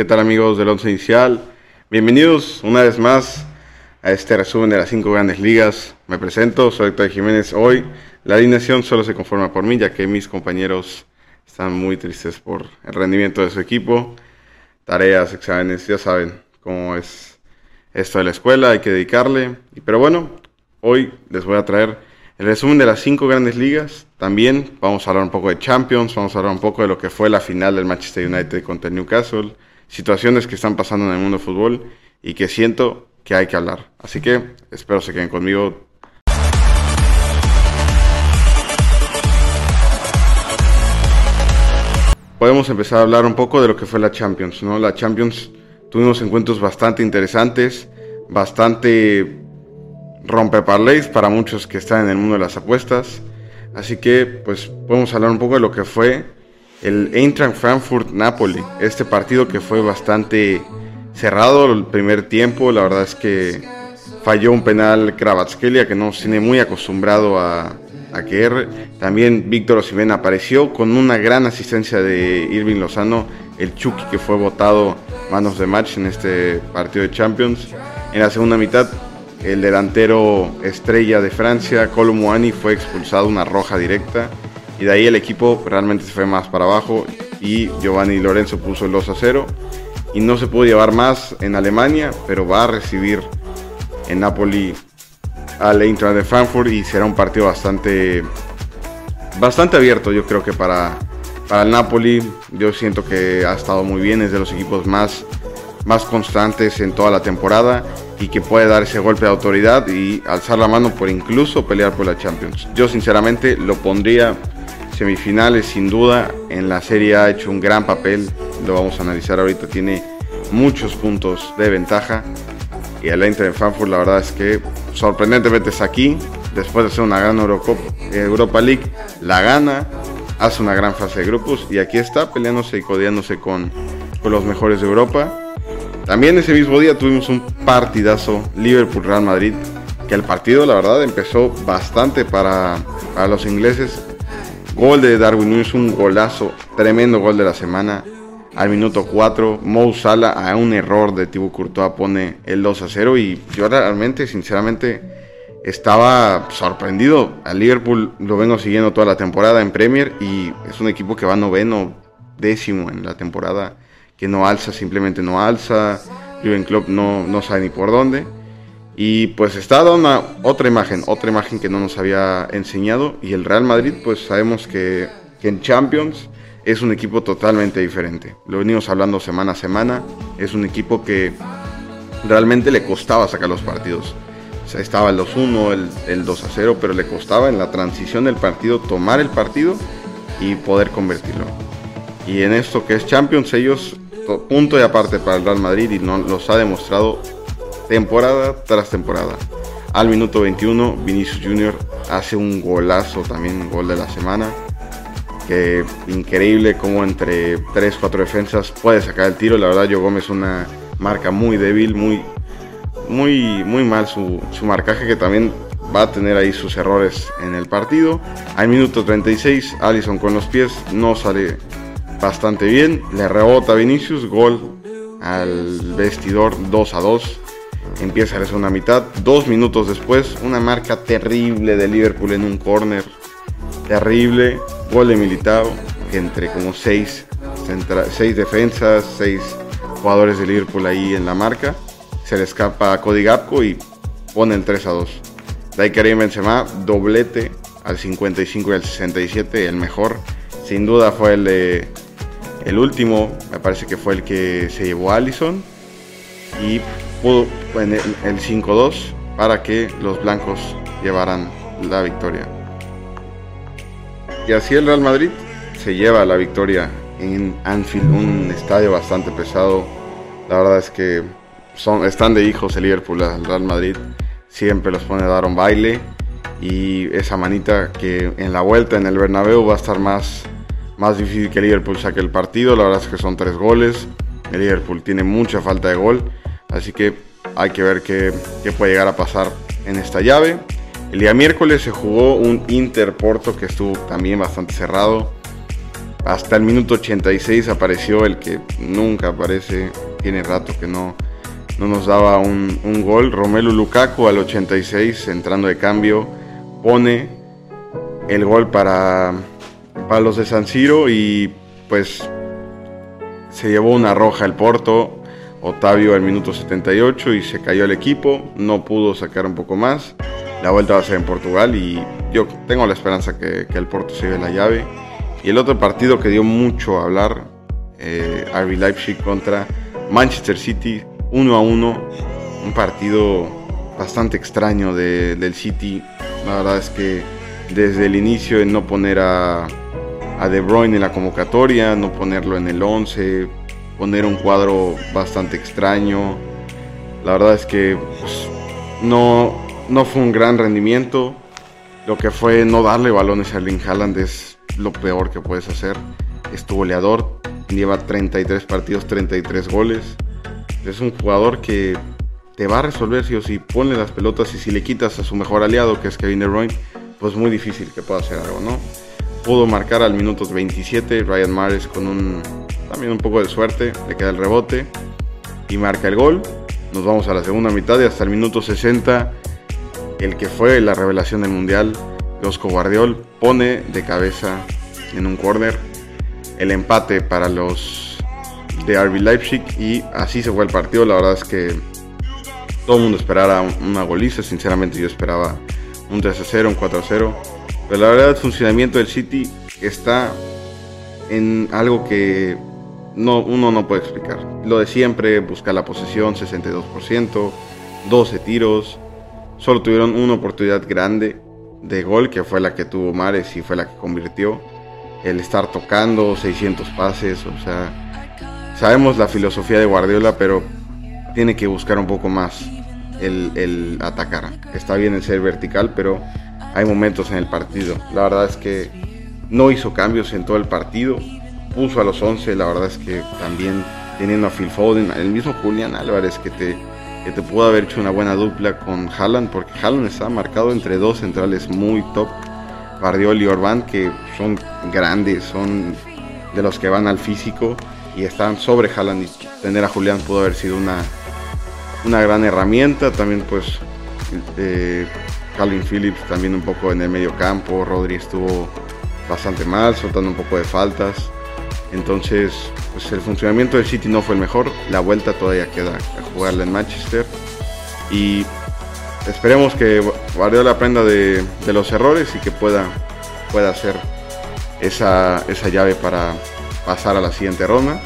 ¿Qué tal amigos del Once Inicial? Bienvenidos una vez más a este resumen de las cinco grandes ligas. Me presento, soy Héctor Jiménez. Hoy la alineación solo se conforma por mí, ya que mis compañeros están muy tristes por el rendimiento de su equipo. Tareas, exámenes, ya saben cómo es esto de la escuela, hay que dedicarle. Pero bueno, hoy les voy a traer el resumen de las cinco grandes ligas. También vamos a hablar un poco de Champions, vamos a hablar un poco de lo que fue la final del Manchester United contra el Newcastle situaciones que están pasando en el mundo del fútbol y que siento que hay que hablar. Así que espero se queden conmigo. Podemos empezar a hablar un poco de lo que fue la Champions, ¿no? La Champions tuvimos encuentros bastante interesantes, bastante rompeparleys para muchos que están en el mundo de las apuestas. Así que pues podemos hablar un poco de lo que fue el Eintracht Frankfurt-Napoli. Este partido que fue bastante cerrado el primer tiempo, la verdad es que falló un penal Kravatskelia que no tiene muy acostumbrado a, a que También Víctor Osimhen apareció con una gran asistencia de Irving Lozano, el Chucky que fue votado manos de match en este partido de Champions. En la segunda mitad, el delantero estrella de Francia, Colomboani, fue expulsado una roja directa y de ahí el equipo realmente se fue más para abajo y Giovanni Lorenzo puso el 2 a 0 y no se pudo llevar más en Alemania, pero va a recibir en Napoli al Eintracht de Frankfurt y será un partido bastante bastante abierto, yo creo que para para el Napoli yo siento que ha estado muy bien, es de los equipos más más constantes en toda la temporada y que puede dar ese golpe de autoridad y alzar la mano por incluso pelear por la Champions. Yo sinceramente lo pondría semifinales sin duda. En la serie ha hecho un gran papel. Lo vamos a analizar ahorita. Tiene muchos puntos de ventaja. Y el Inter de Frankfurt la verdad es que sorprendentemente está aquí. Después de hacer una gran Europa League, la gana. Hace una gran fase de grupos. Y aquí está peleándose y codeándose con, con los mejores de Europa. También ese mismo día tuvimos un partidazo Liverpool-Real Madrid. Que el partido la verdad empezó bastante para, para los ingleses Gol de Darwin Núñez, un golazo, tremendo gol de la semana. Al minuto 4, Mo Salah a un error de Thibaut Courtois pone el 2 a 0 y yo realmente, sinceramente, estaba sorprendido. Al Liverpool lo vengo siguiendo toda la temporada en Premier y es un equipo que va noveno, décimo en la temporada, que no alza, simplemente no alza. Jürgen Klopp no, no sabe ni por dónde. Y pues está una, otra imagen, otra imagen que no nos había enseñado. Y el Real Madrid, pues sabemos que, en Champions es un equipo totalmente diferente. Lo venimos hablando semana a semana. Es un equipo que realmente le costaba sacar los partidos. Estaba el 2-1, el, el 2-0, pero le costaba en la transición del partido tomar el partido y poder convertirlo. Y en esto que es Champions, ellos punto y aparte para el Real Madrid y no, los ha demostrado temporada tras temporada. Al minuto 21, Vinicius Jr. hace un golazo, también un gol de la semana. Que increíble como entre 3-4 defensas puede sacar el tiro. La verdad, Joe Gómez una marca muy débil, muy, muy, muy mal su, su marcaje que también va a tener ahí sus errores en el partido. Al minuto 36, Allison con los pies no sale bastante bien. Le rebota Vinicius, gol al vestidor 2 a 2 empieza la segunda mitad. Dos minutos después, una marca terrible de Liverpool en un corner. Terrible. Gol de entre como seis, seis defensas, seis jugadores de Liverpool ahí en la marca. Se le escapa a Cody Gapco y pone el 3 a 2. De Karim Benzema, doblete al 55 y al 67, el mejor. Sin duda fue el de, el último, me parece que fue el que se llevó a Allison. Y pudo el, 5-2 para que los blancos llevaran la victoria. Y así el Real Madrid se lleva la victoria en Anfield, un estadio bastante pesado. La verdad es que son, están de hijos el Liverpool al Real Madrid. Siempre los pone a dar un baile. Y esa manita que en la vuelta en el Bernabéu va a estar más, más difícil que el Liverpool saque el partido. La verdad es que son tres goles. El Liverpool tiene mucha falta de gol. Así que hay que ver qué, puede llegar a pasar en esta llave. El día miércoles se jugó un Inter Porto que estuvo también bastante cerrado. hasta el minuto 86 apareció el que nunca aparece, tiene rato que no, no nos daba un, un gol. Romelu Lukaku al 86 entrando de cambio pone el gol para, para los de San Siro y pues se llevó una roja el Porto. Otavio al minuto 78 y se cayó el equipo, no pudo sacar un poco más. La vuelta va a ser en Portugal y yo tengo la esperanza que, el Porto se lleve la llave. Y el otro partido que dio mucho a hablar, eh, RB Leipzig contra Manchester City, 1 a 1. Un partido bastante extraño del City. La verdad es que desde el inicio en no poner a, a De Bruyne en la convocatoria, no ponerlo en el 11, poner un cuadro bastante extraño. La verdad es que pues, no, no fue un gran rendimiento. Lo que fue no darle balones a Erling Haaland es lo peor que puedes hacer. Es tu goleador, lleva 33 partidos, 33 goles. Es un jugador que te va a resolver si o si pone las pelotas y si le quitas a su mejor aliado, que es Kevin De Bruyne, pues muy difícil que pueda hacer algo, ¿no? Pudo marcar al minuto 27 Ryan Mares con un también un poco de suerte, le queda el rebote y marca el gol. Nos vamos a la segunda mitad y hasta el minuto 60 el que fue la revelación del mundial, Josco Guardiol, pone de cabeza en un corner el empate para los de RB Leipzig y así se fue el partido. La verdad es que todo el mundo esperaba una goliza, sinceramente yo esperaba un 3 0, un 4 0. Pero la verdad el funcionamiento del City está en algo que no, uno no puede explicar. Lo de siempre, buscar la posesión, 62%, 12 tiros. Solo tuvieron una oportunidad grande de gol, que fue la que tuvo Mares y fue la que convirtió. El estar tocando, 600 pases, o sea, sabemos la filosofía de Guardiola, pero tiene que buscar un poco más el, el atacar. Está bien el ser vertical, pero hay momentos en el partido. La verdad es que no hizo cambios en todo el partido puso a los 11, la verdad es que también teniendo a Phil Foden, el mismo Julián Álvarez que te, que te pudo haber hecho una buena dupla con Haaland, porque Haaland está marcado entre dos centrales muy top, Guardiola y Orban, que son grandes, son de los que van al físico y están sobre Haaland y tener a Julián pudo haber sido una, una gran herramienta, también pues eh, Calvin Phillips también un poco en el medio campo, Rodri estuvo bastante mal, soltando un poco de faltas. Entonces, pues el funcionamiento del City no fue el mejor. La vuelta todavía queda a jugarla en Manchester. Y esperemos que Guardiola aprenda de, los errores y que pueda, pueda hacer esa, esa llave para pasar a la siguiente ronda.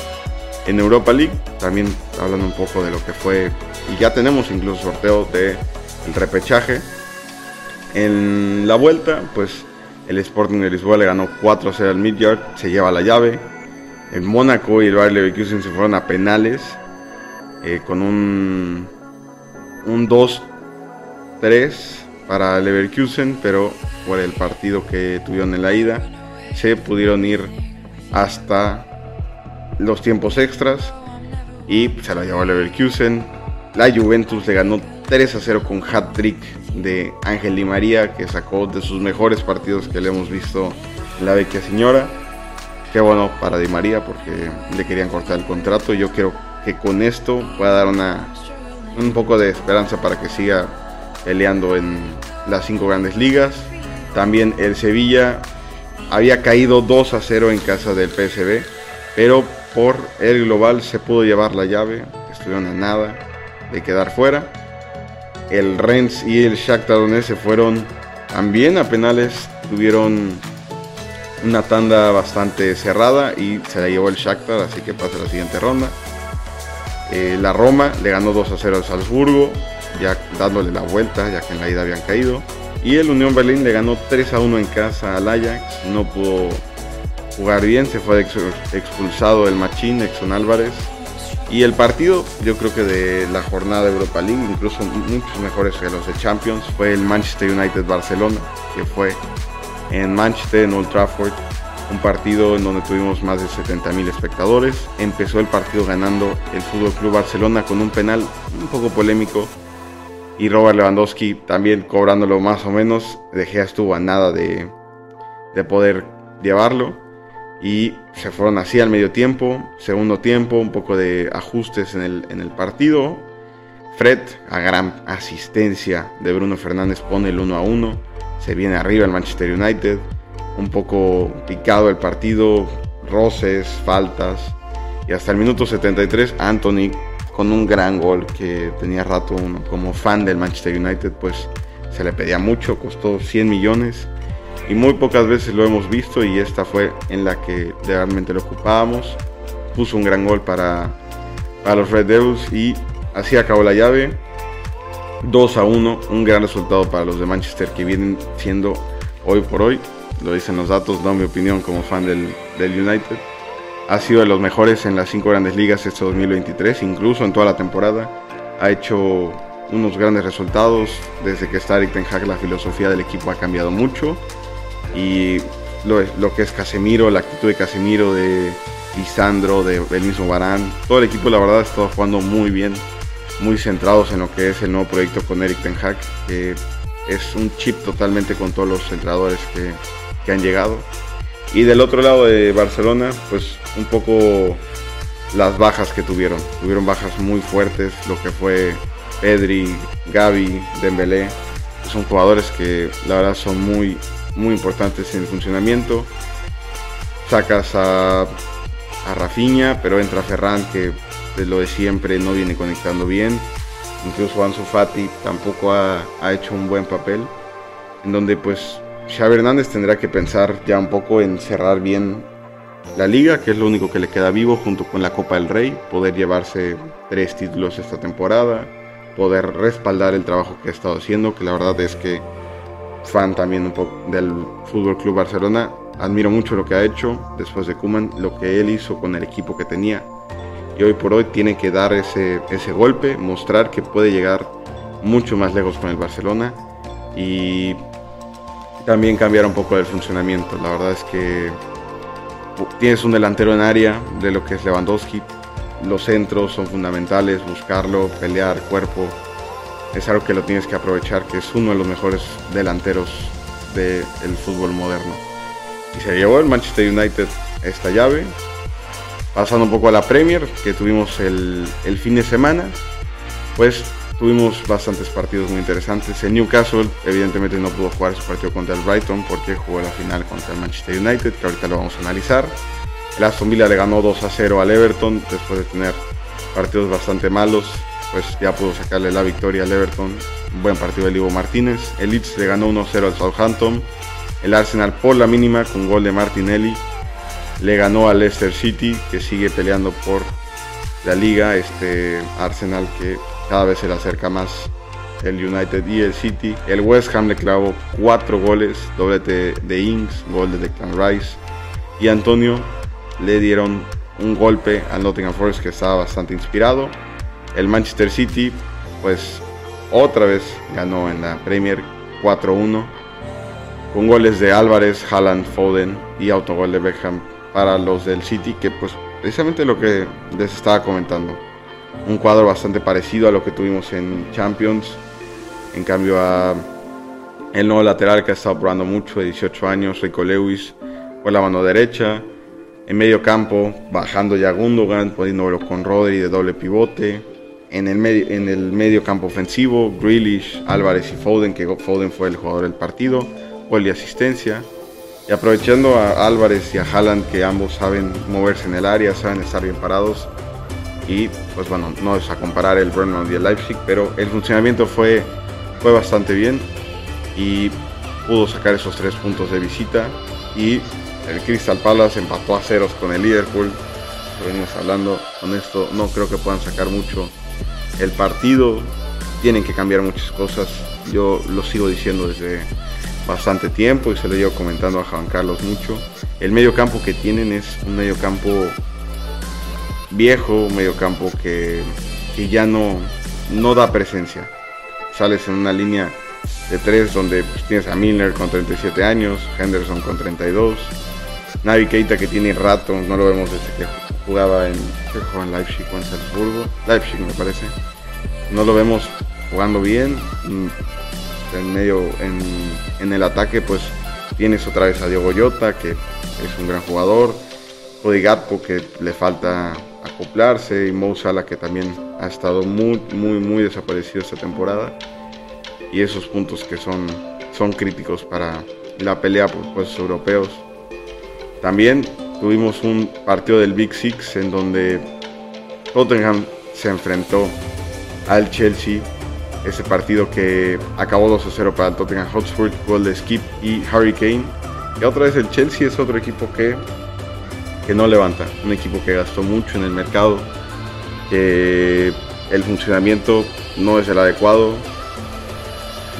En Europa League, también hablando un poco de lo que fue, y ya tenemos incluso sorteo del el repechaje. En la vuelta, pues el Sporting de Lisboa le ganó 4-0 al Midyard, se lleva la llave. El Mónaco y el Bayer Leverkusen se fueron a penales eh, con un, un 2-3 para Leverkusen, pero por el partido que tuvieron en la ida se pudieron ir hasta los tiempos extras y se la llevó Leverkusen. La Juventus le ganó 3 a 0 con hat-trick de Ángel Di María, que sacó de sus mejores partidos que le hemos visto en la vecchia señora. Qué bueno para Di María porque le querían cortar el contrato. Yo quiero que con esto pueda dar una, un poco de esperanza para que siga peleando en las cinco grandes ligas. También el Sevilla había caído 2 a 0 en casa del PSB, pero por el global se pudo llevar la llave. Estuvieron a nada de quedar fuera. El Rennes y el Shakhtar Donetsk se fueron también a penales. Tuvieron una tanda bastante cerrada y se la llevó el Shakhtar, así que pasa la siguiente ronda. Eh, la Roma le ganó 2 a 0 al Salzburgo, ya dándole la vuelta, ya que en la ida habían caído. Y el Unión Berlín le ganó 3 a 1 en casa al Ajax, no pudo jugar bien, se fue expulsado el Machín, Exxon Álvarez. Y el partido, yo creo que de la jornada Europa League, incluso muchos mejores que los de Champions, fue el Manchester United Barcelona, que fue en Manchester, en Old Trafford, un partido en donde tuvimos más de 70 mil espectadores. Empezó el partido ganando el Fútbol Club Barcelona con un penal un poco polémico y Robert Lewandowski también cobrándolo más o menos. De Gea estuvo a nada de, de poder llevarlo. Y se fueron así al medio tiempo, segundo tiempo, un poco de ajustes en el, en el partido. Fred, a gran asistencia de Bruno Fernández, pone el 1 a 1. Se viene arriba el Manchester United. Un poco picado el partido, roces, faltas. Y hasta el minuto 73, Anthony con un gran gol que tenía rato uno como fan del Manchester United, pues se le pedía mucho, costó 100 millones y muy pocas veces lo hemos visto y esta fue en la que realmente lo ocupábamos. Puso un gran gol para, para los Red Devils y así acabó la llave. 2 a 1, un gran resultado para los de Manchester que vienen siendo hoy por hoy, lo dicen los datos, no mi opinión como fan del, del United. Ha sido de los mejores en las cinco grandes ligas este 2023, incluso en toda la temporada. Ha hecho unos grandes resultados. Desde que está Eric Ten Hag, la filosofía del equipo ha cambiado mucho. Y lo, que es Casemiro, la actitud de Casemiro, de Lisandro, de, del mismo Barán, todo el equipo, la verdad, ha estado jugando muy bien, muy centrados en lo que es el nuevo proyecto con Eric Ten Hag, que es un chip totalmente con todos los entrenadores que, que han llegado. Y del otro lado de Barcelona, pues un poco las bajas que tuvieron. Tuvieron bajas muy fuertes, lo que fue Pedri, Gaby, Dembélé. Son jugadores que la verdad son muy, muy importantes en el funcionamiento. Sacas a, a Rafinha, pero entra Ferran que de lo de siempre no viene conectando bien. Incluso Ansu Fati tampoco ha, ha hecho un buen papel. En donde pues Xavi Hernández tendrá que pensar ya un poco en cerrar bien la liga, que es lo único que le queda vivo junto con la Copa del Rey, poder llevarse tres títulos esta temporada, poder respaldar el trabajo que ha estado haciendo, que la verdad es que fan también un poco del Fútbol Club Barcelona, admiro mucho lo que ha hecho después de Kuman, lo que él hizo con el equipo que tenía. Y hoy por hoy tiene que dar ese, ese golpe, mostrar que puede llegar mucho más lejos con el Barcelona y también cambiar un poco el funcionamiento. La verdad es que tienes un delantero en área de lo que es Lewandowski. Los centros son fundamentales, buscarlo, pelear, cuerpo. Es algo que lo tienes que aprovechar, que es uno de los mejores delanteros del fútbol moderno. Y se llevó el Manchester United esta llave. Pasando un poco a la Premier, que tuvimos el, fin de semana, pues tuvimos bastantes partidos muy interesantes. El Newcastle, evidentemente, no pudo jugar su partido contra el Brighton porque jugó la final contra el Manchester United, que ahorita lo vamos a analizar. El Aston Villa le ganó 2 a 0 al Everton después de tener partidos bastante malos. Pues ya pudo sacarle la victoria al Everton. Un buen partido de Ivo Martínez. El Leeds le ganó 1 0 al Southampton. El Arsenal por la mínima con gol de Martinelli le ganó al Leicester City que sigue peleando por la liga. Este Arsenal que cada vez se le acerca más el United y el City. El West Ham le clavó cuatro goles, doblete de Ings, gol de Declan Rice. Y Antonio le dieron un golpe al Nottingham Forest que estaba bastante inspirado. El Manchester City, pues otra vez ganó en la Premier 4-1 con goles de Álvarez, Haaland, Foden y autogol de Beckham para los del City, que pues precisamente lo que les estaba comentando un cuadro bastante parecido a lo que tuvimos en Champions. En cambio a el nuevo lateral que ha estado probando mucho, de 18 años, Rico Lewis, por la mano derecha. En medio campo, bajando ya Gundogan, poniéndolo con Rodri de doble pivote. En el, medio, en el medio campo ofensivo, Grealish, Álvarez y Foden, que Foden fue el jugador del partido, gol y asistencia. Y aprovechando a Álvarez y a Haaland, que ambos saben moverse en el área, saben estar bien parados, y pues bueno, no es a comparar el Burnham y el Leipzig, pero el funcionamiento fue, fue bastante bien y pudo sacar esos tres puntos de visita y el Crystal Palace empató a ceros con el Liverpool. Venimos hablando con esto, no creo que puedan sacar mucho el partido. Tienen que cambiar muchas cosas. Yo lo sigo diciendo desde bastante tiempo y se lo llevo comentando a Juan Carlos mucho. El medio campo que tienen es un medio campo viejo, medio campo que, que ya no, no da presencia. Sales en una línea de tres donde pues, tienes a Milner con 37 años, Henderson con 32, Navi Keita que tiene rato, no lo vemos desde que jugaba en, en Leipzig o en Salzburgo, Leipzig me parece. No lo vemos jugando bien. En medio, en, en el ataque, pues tienes otra vez a Diego Llota, que es un gran jugador Cody Gatpo que le falta acoplarse y Mo Salah que también ha estado muy, muy, muy desaparecido esta temporada. Y esos puntos que son, son críticos para la pelea por puestos europeos. También tuvimos un partido del Big Six en donde Tottenham se enfrentó al Chelsea. Ese partido que acabó 2 0 para el Tottenham Hotspur, gol de Skip y Harry Kane. Y otra vez el Chelsea es otro equipo que, que no levanta. Un equipo que gastó mucho en el mercado. El funcionamiento no es el adecuado.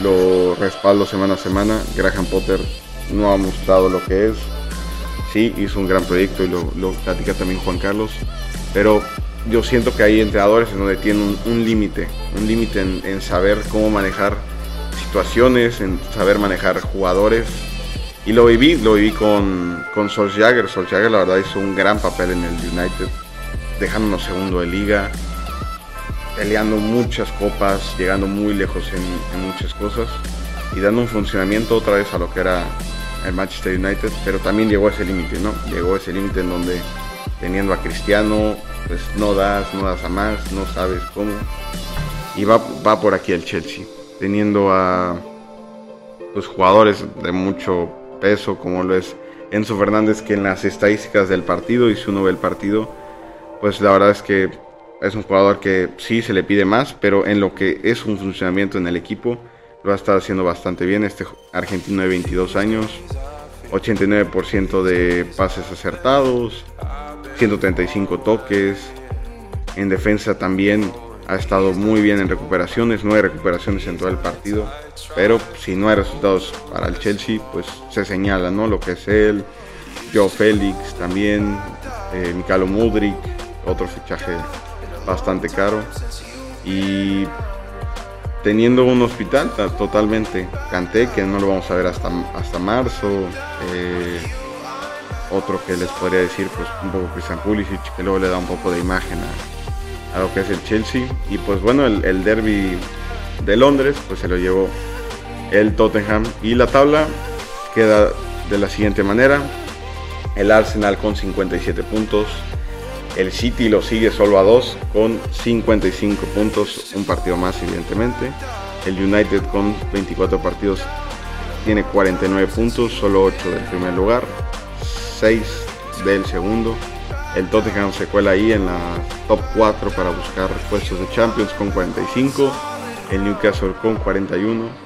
Lo respaldo semana a semana. Graham Potter no ha mostrado lo que es. Sí, hizo un gran proyecto y lo, lo platica también Juan Carlos. Pero yo siento que hay entrenadores en donde tienen un, límite, un límite en, saber cómo manejar situaciones, en saber manejar jugadores. Y lo viví, lo viví con, con Solskjaer. Solskjaer la verdad hizo un gran papel en el United, dejándonos segundo de liga, peleando muchas copas, llegando muy lejos en, en muchas cosas y dando un funcionamiento otra vez a lo que era el Manchester United, pero también llegó a ese límite, ¿no? Llegó a ese límite en donde teniendo a Cristiano, pues no das, no das a más, no sabes cómo. Y va, va por aquí el Chelsea, teniendo a los pues, jugadores de mucho peso, como lo es Enzo Fernández, que en las estadísticas del partido, y si uno ve el partido, pues la verdad es que es un jugador que sí se le pide más, pero en lo que es un funcionamiento en el equipo, lo ha estado haciendo bastante bien. Este argentino de 22 años, 89% de pases acertados, 135 toques. En defensa también ha estado muy bien en recuperaciones, nueve recuperaciones en todo el partido. Pero si no hay resultados para el Chelsea, pues se señala ¿no? lo que es él, Joe Félix también, eh, Mikalo Mudrik, otro fichaje bastante caro. Y teniendo un hospital totalmente, Canté, que no lo vamos a ver hasta, hasta marzo. Eh, otro que les podría decir, pues un poco Christian Pulisic, que luego le da un poco de imagen a, lo que es el Chelsea. Y pues bueno, el, derby de Londres, pues se lo llevó el Tottenham. Y la tabla queda de la siguiente manera. El Arsenal con 57 puntos. El City lo sigue solo a 2 con 55 puntos, un partido más evidentemente. El United con 24 partidos tiene 49 puntos, solo 8 del primer lugar. 6 del segundo. El Tottenham se cuela ahí en la top 4 para buscar puestos de Champions con 45. El Newcastle con 41.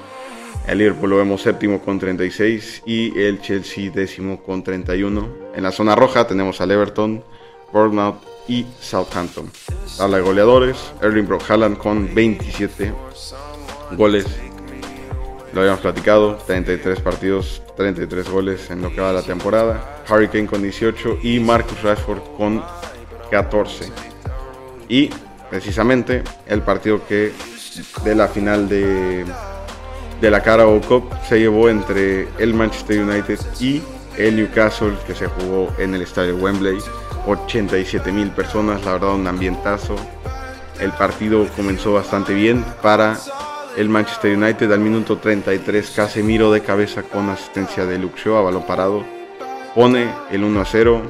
El Liverpool lo vemos séptimo con 36 y el Chelsea décimo con 31. En la zona roja tenemos al Everton, Bournemouth y Southampton. Tabla de goleadores, Erling Brock Haaland con 27 goles. Lo habíamos platicado, 33 partidos, 33 goles en lo que va la temporada. Hurricane con 18 y Marcus Rashford con 14. Y precisamente el partido que de la final de, de la Carabao Cup se llevó entre el Manchester United y el Newcastle que se jugó en el estadio Wembley. 87 mil personas, la verdad un ambientazo. El partido comenzó bastante bien para el Manchester United al minuto 33, Casemiro de cabeza con asistencia de Luxio a balón parado, pone el 1 a 0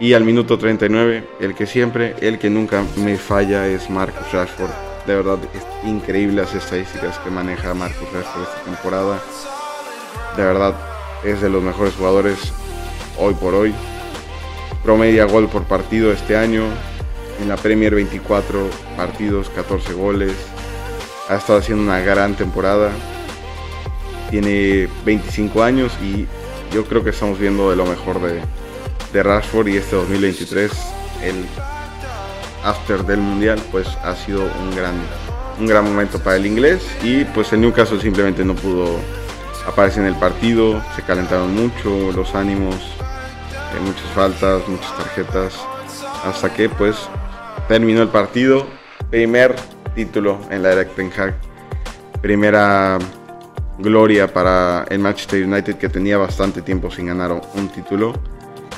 y al minuto 39, el que siempre, el que nunca me falla es Marcus Rashford. De verdad, es increíble las estadísticas que maneja Marcus Rashford esta temporada. De verdad, es de los mejores jugadores hoy por hoy. Promedia gol por partido este año. En la Premier 24 partidos, 14 goles ha estado haciendo una gran temporada. Tiene 25 años y yo creo que estamos viendo de lo mejor de, de Rashford y este 2023, el after del mundial, pues ha sido un gran, un gran momento para el inglés y pues el Newcastle simplemente no pudo aparecer en el partido, se calentaron mucho los ánimos, eh, muchas faltas, muchas tarjetas, hasta que pues terminó el partido, primer título en la era Ten Hag. Primera gloria para el Manchester United que tenía bastante tiempo sin ganar un título.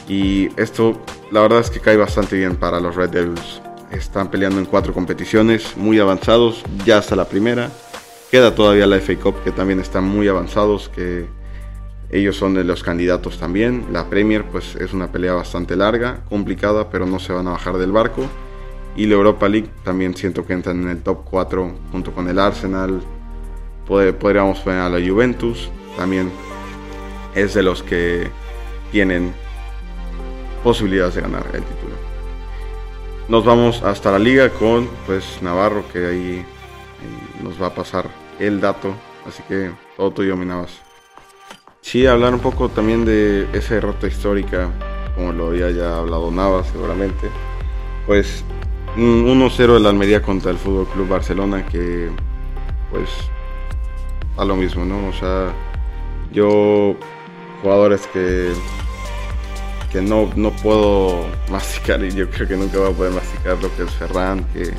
Y esto la verdad es que cae bastante bien para los Red Devils. Están peleando en cuatro competiciones muy avanzados, ya hasta la primera. Queda todavía la FA Cup que también están muy avanzados, que Ellos son de los candidatos también. La Premier pues es una pelea bastante larga, complicada, pero no se van a bajar del barco. Y la Europa League también siento que entran en el top 4 junto con el Arsenal. podríamos poner a la Juventus. También es de los que tienen posibilidades de ganar el título. Nos vamos hasta la liga con pues Navarro que ahí, nos va a pasar el dato. Así que todo tuyo, mi Navas. Sí, hablar un poco también de esa derrota histórica, como lo había ya hablado Navas seguramente. Pues 1-0 el Almería contra el Fútbol Club Barcelona que pues a lo mismo, ¿no? O sea, yo jugadores que que no, no puedo masticar y yo creo que nunca voy a poder masticar lo que es Ferran, que,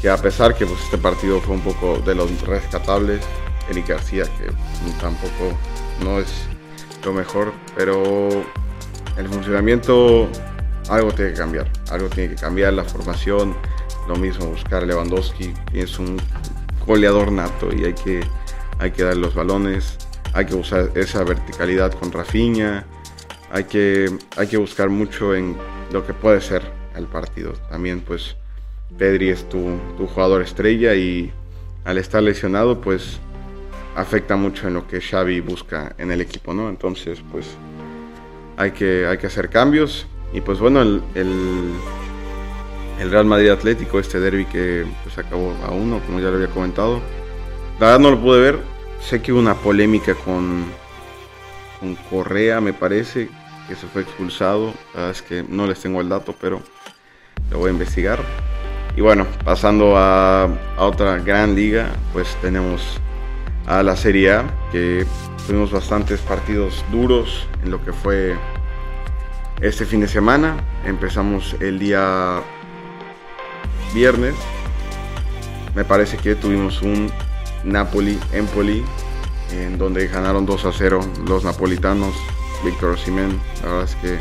que a pesar que pues, este partido fue un poco de los rescatables, Eric García, que tampoco no es lo mejor, pero el funcionamiento algo tiene que cambiar, algo tiene que cambiar, la formación, lo mismo buscar Lewandowski, es un goleador nato y hay que, hay que darle los balones, hay que usar esa verticalidad con Rafinha, hay que, hay que buscar mucho en lo que puede ser el partido. También pues Pedri es tu, jugador estrella y al estar lesionado pues afecta mucho en lo que Xavi busca en el equipo, ¿no? Entonces pues hay que, hay que hacer cambios y pues bueno, el, el, Real Madrid Atlético, este derby que pues acabó a uno, como ya lo había comentado. La verdad no lo pude ver, sé que hubo una polémica con, con Correa, me parece, que se fue expulsado. es que no les tengo el dato, pero lo voy a investigar. Y bueno, pasando a, otra gran liga, pues tenemos a la Serie A, que tuvimos bastantes partidos duros en lo que fue este fin de semana. Empezamos el día viernes. Me parece que tuvimos un Napoli-Empoli, en donde ganaron 2 a 0 los napolitanos Víctor Osimhen, la verdad es que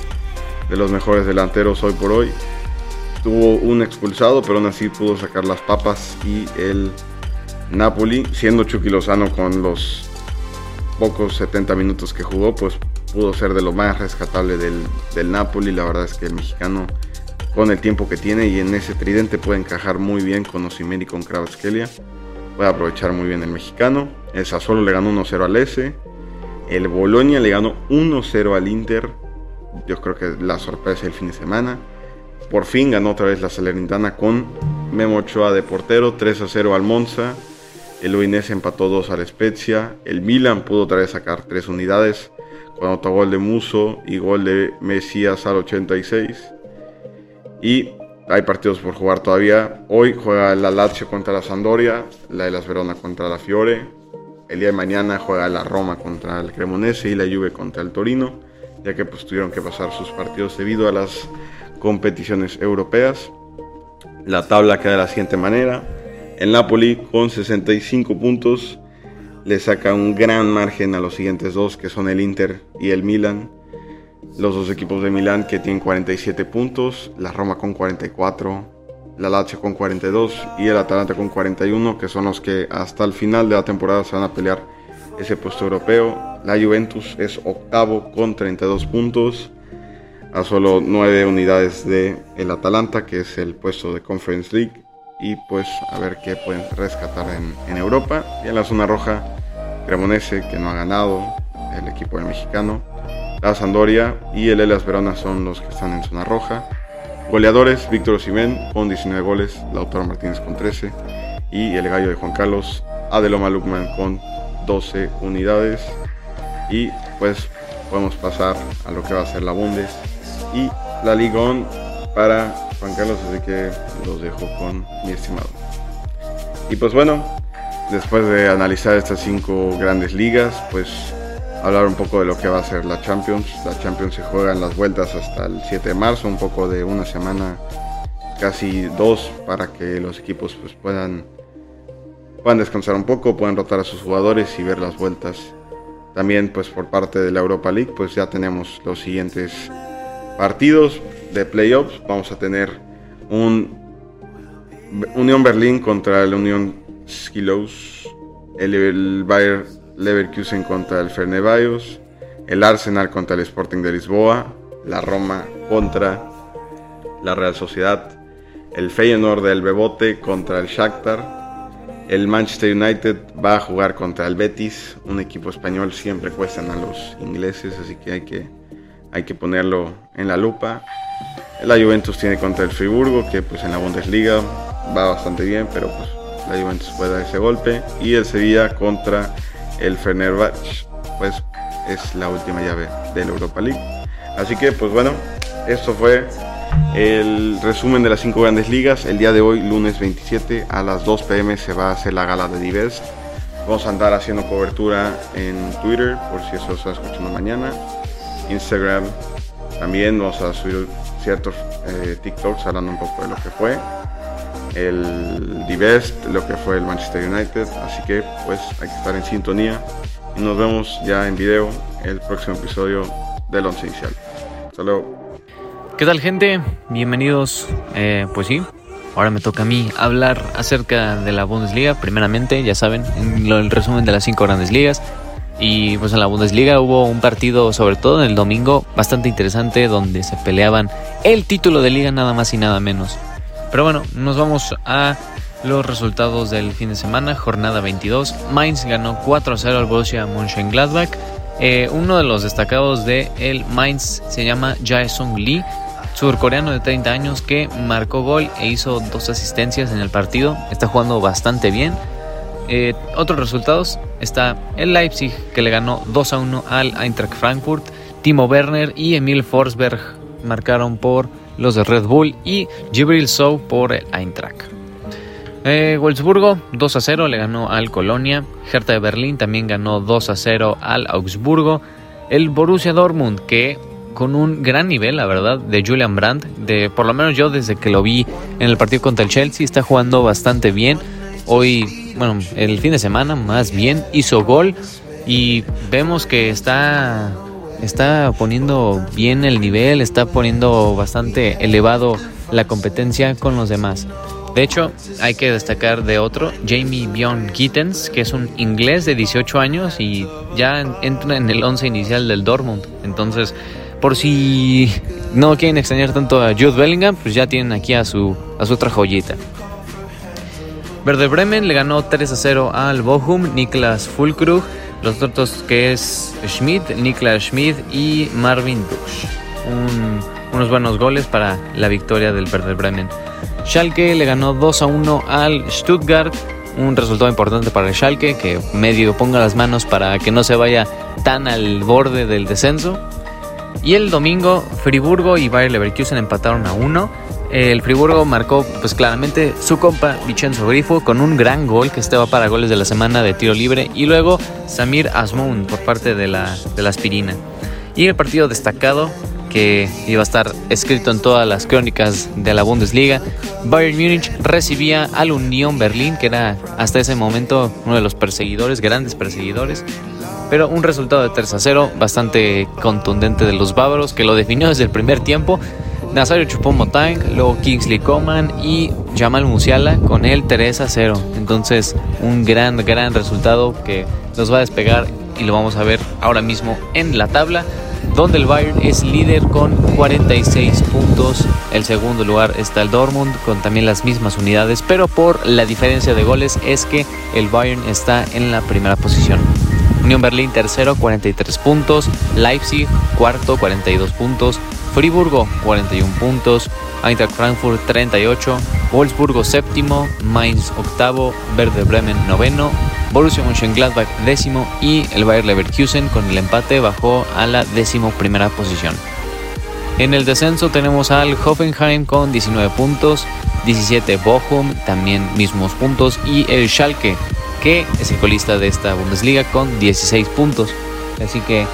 de los mejores delanteros hoy por hoy. Tuvo un expulsado, pero aún así pudo sacar las papas y el Napoli, siendo Chucky Lozano con los pocos 70 minutos que jugó, pues pudo ser de lo más rescatable del, del Napoli. La verdad es que el mexicano, con el tiempo que tiene y en ese tridente, puede encajar muy bien con Osimhen y con Kravskelia. Puede aprovechar muy bien el mexicano. El Sassuolo le ganó 1-0 al S. El Bolonia le ganó 1-0 al Inter. Yo creo que la sorpresa del fin de semana. Por fin ganó otra vez la Salernitana con Memo Ochoa de portero, 3-0 al Monza. El Udinese empató 2 al Spezia. El Milan pudo otra vez sacar 3 unidades con autogol de Muso y gol de Mesías al 86. Y hay partidos por jugar todavía. Hoy juega la Lazio contra la Sandoria, la de las Verona contra la Fiore, el día de mañana juega la Roma contra el Cremonese y la Juve contra el Torino, ya que pues tuvieron que pasar sus partidos debido a las competiciones europeas. La tabla queda de la siguiente manera. El Napoli con 65 puntos le saca un gran margen a los siguientes dos, que son el Inter y el Milan. Los dos equipos de Milán que tienen 47 puntos, la Roma con 44, la Lazio con 42 y el Atalanta con 41, que son los que hasta el final de la temporada se van a pelear ese puesto europeo. La Juventus es octavo con 32 puntos, a solo 9 unidades de Atalanta, que es el puesto de Conference League. Y pues a ver qué pueden rescatar en, Europa. Y en la zona roja, Cremonese, que no ha ganado, el equipo del mexicano. La Sandoria y el Elas Verona son los que están en zona roja. Goleadores, Víctor Osimén con 19 goles, Lautaro Martínez con 13 y el gallo de Juan Carlos, Adeloma Lukman con 12 unidades. Y pues podemos pasar a lo que va a ser la Bundes y la Ligón para Juan Carlos, así que los dejo con mi estimado. Y pues bueno, después de analizar estas cinco grandes ligas, pues hablar un poco de lo que va a ser la Champions. La Champions se juega en las vueltas hasta el 7 de marzo, un poco de una semana, casi dos, para que los equipos pues, puedan, puedan descansar un poco, puedan rotar a sus jugadores y ver las vueltas. También pues por parte de la Europa League pues ya tenemos los siguientes partidos de playoffs. Vamos a tener un Unión Berlín contra el Unión El, Bayern Leverkusen contra el Fenerbahce, el Arsenal contra el Sporting de Lisboa, la Roma contra la Real Sociedad, el Feyenoord del Bebote contra el Shakhtar, el Manchester United va a jugar contra el Betis, un equipo español siempre cuestan a los ingleses, así que hay que, hay que ponerlo en la lupa. La Juventus tiene contra el Friburgo, que pues en la Bundesliga va bastante bien, pero pues la Juventus puede ese golpe. Y el Sevilla contra el Fenerbahce, pues es la última llave de la Europa League. Así que pues bueno, esto fue el resumen de las cinco grandes ligas. El día de hoy, lunes 27, a las 2 pm se va a hacer la gala de Divest. Vamos a andar haciendo cobertura en Twitter, por si eso está escuchando mañana. Instagram también vamos a subir ciertos eh, TikToks hablando un poco de lo que fue el Divest, lo que fue el Manchester United. Así que pues hay que estar en sintonía. Y nos vemos ya en video el próximo episodio del Once Inicial. Hasta luego. ¿Qué tal gente? Bienvenidos. Eh, pues sí, ahora me toca a mí hablar acerca de la Bundesliga. Primeramente, ya saben, en el resumen de las cinco grandes ligas. Y pues en la Bundesliga hubo un partido, sobre todo en el domingo, bastante interesante, donde se peleaban el título de liga nada más y nada menos. Pero bueno, nos vamos a los resultados del fin de semana, jornada 22. Mainz ganó 4 0 al Borussia Mönchengladbach. Eh, uno de los destacados de el Mainz se llama Jae-sung Lee surcoreano de 30 años que marcó gol e hizo dos asistencias en el partido. Está jugando bastante bien. Eh, otros resultados está el Leipzig que le ganó 2 a 1 al Eintracht Frankfurt. Timo Werner y Emil Forsberg marcaron por los de Red Bull y Gibril Sou por el Eintracht. Eh, Wolfsburgo 2 a 0 le ganó al Colonia. Hertha de Berlín también ganó 2 a 0 al Augsburgo. El Borussia Dortmund que con un gran nivel, la verdad, de Julian Brandt. De, por lo menos yo desde que lo vi en el partido contra el Chelsea, está jugando bastante bien. Hoy, bueno, el fin de semana más bien, hizo gol y vemos que está, está poniendo bien el nivel, está poniendo bastante elevado la competencia con los demás. De hecho, hay que destacar de otro, Jamie Bjorn Gittens, que es un inglés de 18 años y ya entra en el 11 inicial del Dortmund. Entonces, por si no quieren extrañar tanto a Jude Bellingham, pues ya tienen aquí a su, a su otra joyita. Verde Bremen le ganó 3 a 0 al Bochum, Niklas Fulkrug, los otros que es Schmidt, Niklas Schmidt y Marvin Dusch. unos buenos goles para la victoria del Verde Bremen. Schalke le ganó 2 a 1 al Stuttgart, un resultado importante para el Schalke que medio ponga las manos para que no se vaya tan al borde del descenso. Y el domingo, Friburgo y Bayer Leverkusen empataron a uno. El Friburgo marcó pues claramente su compa Vincenzo Grifo con un gran gol que estaba para goles de la semana de tiro libre y luego Samir Asmoun por parte de la, de la aspirina. Y el partido destacado que iba a estar escrito en todas las crónicas de la Bundesliga, Bayern Múnich recibía al Unión Berlín, que era hasta ese momento uno de los perseguidores, grandes perseguidores, pero un resultado de 3 a 0 bastante contundente de los bávaros que lo definió desde el primer tiempo. Nazario Chupomotang, luego Kingsley Coman y Jamal Musiala con el 3 a 0. Entonces, un gran, gran resultado que nos va a despegar y lo vamos a ver ahora mismo en la tabla, donde el Bayern es líder con 46 puntos. El segundo lugar está el Dortmund con también las mismas unidades, pero por la diferencia de goles es que el Bayern está en la primera posición. Unión Berlín tercero, 43 puntos. Leipzig cuarto, 42 puntos. Friburgo, 41 puntos. Eintracht Frankfurt, 38. Wolfsburgo séptimo. Mainz octavo. Verde Bremen noveno. Borussia Mönchengladbach décimo. Y el Bayer Leverkusen con el empate bajó a la décimo primera posición. En el descenso tenemos al Hoffenheim con 19 puntos, 17 Bochum, también mismos puntos, y el Schalke que es el colista de esta Bundesliga con 16 puntos. Así que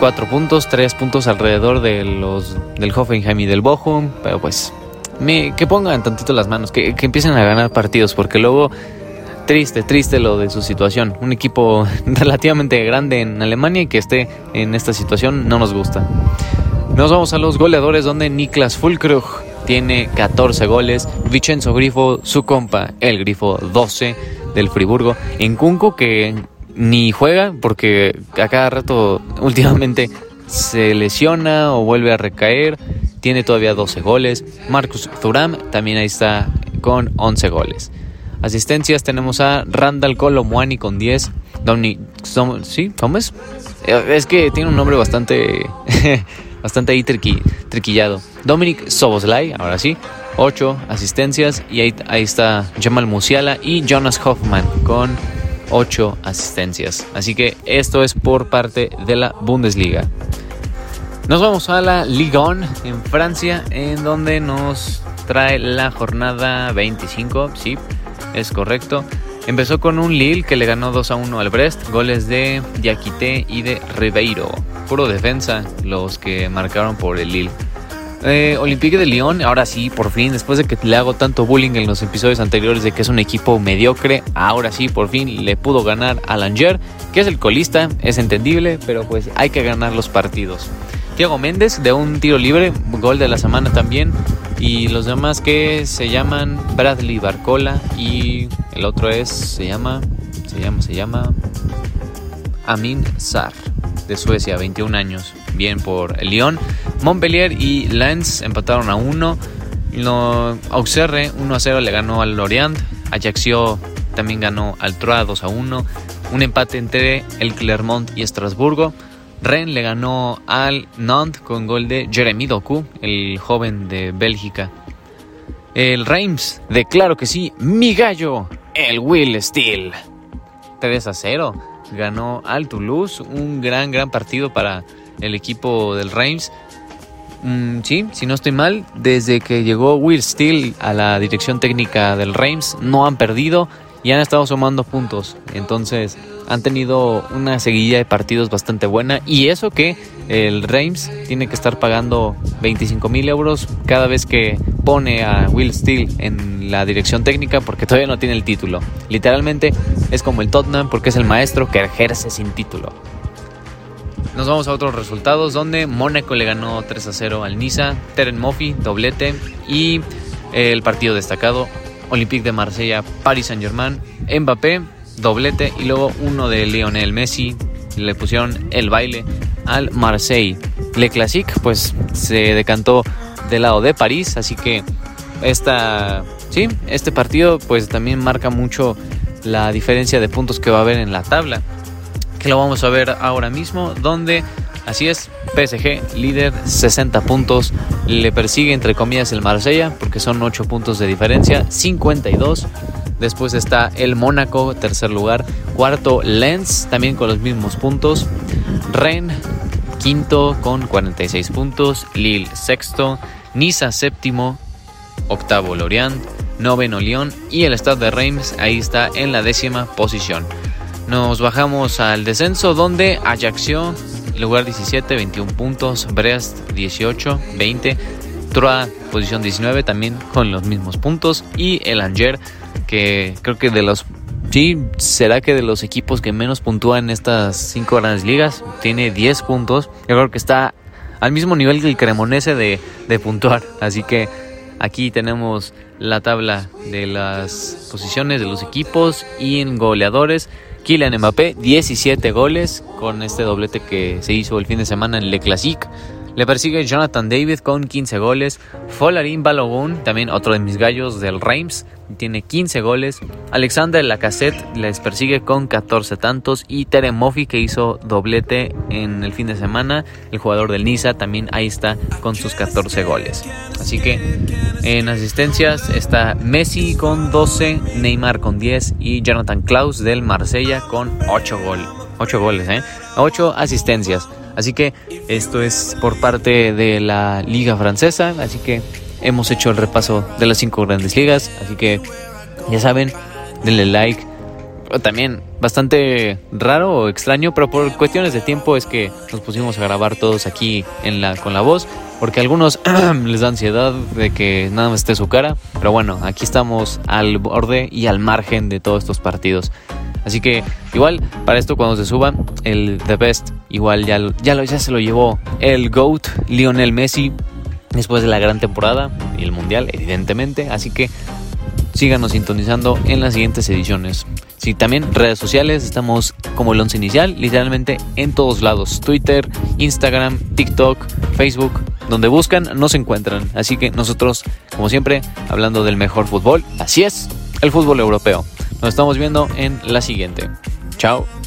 4 puntos, 3 puntos alrededor de los del Hoffenheim y del Bochum, pero pues me, que pongan tantito las manos, que, que empiecen a ganar partidos, porque luego triste, triste lo de su situación. Un equipo relativamente grande en Alemania y que esté en esta situación no nos gusta. Nos vamos a los goleadores donde Niklas Fulkrug tiene 14 goles, Vincenzo Grifo, su compa, el Grifo 12 del Friburgo, en Cunco que ni juega porque a cada rato últimamente se lesiona o vuelve a recaer. Tiene todavía 12 goles. Marcus Thuram también ahí está con 11 goles. Asistencias tenemos a Randall Colomuani con 10. Dominic, ¿sí? ¿Cómo es? Eh, es que tiene un nombre bastante, bastante ahí triquillado. Dominic Soboslai, ahora sí, 8 asistencias. Y ahí, ahí está Jamal Musiala y Jonas Hoffman con 8 asistencias. Así que esto es por parte de la Bundesliga. Nos vamos a la Ligue 1 en Francia, en donde nos trae la jornada 25. Sí, es correcto. Empezó con un Lille que le ganó 2 a 1 al Brest, goles de Diakité y de Ribeiro. Puro defensa los que marcaron por el Lille. Eh, Olympique de Lyon, ahora sí, por fin, después de que le hago tanto bullying en los episodios anteriores de que es un equipo mediocre, ahora sí, por fin le pudo ganar a Langer, que es el colista, es entendible, pero pues hay que ganar los partidos. Diego Méndez de un tiro libre, gol de la semana también. Y los demás que se llaman Bradley Barcola y el otro es, se llama, se llama, se llama Amin Sar de Suecia, 21 años. Bien por Lyon. Montpellier y Lens empataron a 1. Auxerre 1 a 0 le ganó al Lorient. Ajaccio también ganó al Troyes 2 a 1. Un empate entre el Clermont y Estrasburgo. Rennes le ganó al Nantes con gol de Jeremy Doku, el joven de Bélgica. El Reims, de claro que sí, mi gallo, el Will Steel. 3 a 0. Ganó al Toulouse, un gran, gran partido para el equipo del Reims. Mm, sí, si no estoy mal, desde que llegó Will Steel a la dirección técnica del Reims, no han perdido y han estado sumando puntos. Entonces, han tenido una seguidilla de partidos bastante buena y eso que el Reims tiene que estar pagando 25 mil euros cada vez que pone a Will Steele en la dirección técnica porque todavía no tiene el título. Literalmente es como el Tottenham porque es el maestro que ejerce sin título. Nos vamos a otros resultados donde Mónaco le ganó 3 a 0 al Niza, Teren Moffi, doblete y el partido destacado Olympique de Marsella, Paris Saint-Germain, Mbappé doblete y luego uno de Lionel Messi. Le pusieron el baile al Marseille. Le Classic pues se decantó del lado de París, así que esta, sí, este partido pues también marca mucho la diferencia de puntos que va a haber en la tabla. Que lo vamos a ver ahora mismo, donde Así es, PSG líder 60 puntos, le persigue entre comillas el Marsella porque son 8 puntos de diferencia, 52 Después está el Mónaco, tercer lugar. Cuarto, Lens, también con los mismos puntos. Rennes, quinto con 46 puntos. Lille, sexto. Niza, séptimo. Octavo, Lorient. Noveno, Lyon. Y el Stade de Reims, ahí está en la décima posición. Nos bajamos al descenso donde Ajaccio, lugar 17, 21 puntos. Brest, 18, 20. Troyes, posición 19, también con los mismos puntos. Y el Angers, que creo que de los sí será que de los equipos que menos puntúan en estas cinco grandes ligas tiene 10 puntos. Yo creo que está al mismo nivel que el Cremonese de, de puntuar. Así que aquí tenemos la tabla de las posiciones de los equipos y en goleadores. Kylian Mbappé, 17 goles con este doblete que se hizo el fin de semana en Le Classique. Le persigue Jonathan David con 15 goles. Folarin Balogun, también otro de mis gallos del Reims, tiene 15 goles. Alexander Lacassette les persigue con 14 tantos. Y Tere Moffi, que hizo doblete en el fin de semana. El jugador del Niza también ahí está con sus 14 goles. Así que en asistencias está Messi con 12, Neymar con 10 y Jonathan Klaus del Marsella con 8 goles. 8 goles, ¿eh? 8 asistencias. Así que esto es por parte de la liga francesa, así que hemos hecho el repaso de las cinco grandes ligas, así que ya saben, denle like. También bastante raro o extraño, pero por cuestiones de tiempo es que nos pusimos a grabar todos aquí en la, con la voz, porque a algunos les da ansiedad de que nada más esté su cara, pero bueno, aquí estamos al borde y al margen de todos estos partidos. Así que igual para esto cuando se suba el The Best, igual ya, ya, ya se lo llevó el GOAT Lionel Messi después de la gran temporada y el Mundial, evidentemente. Así que síganos sintonizando en las siguientes ediciones. Sí, también redes sociales, estamos como el once inicial, literalmente en todos lados. Twitter, Instagram, TikTok, Facebook, donde buscan, nos encuentran. Así que nosotros, como siempre, hablando del mejor fútbol, así es, el fútbol europeo. Nos estamos viendo en la siguiente. Chao.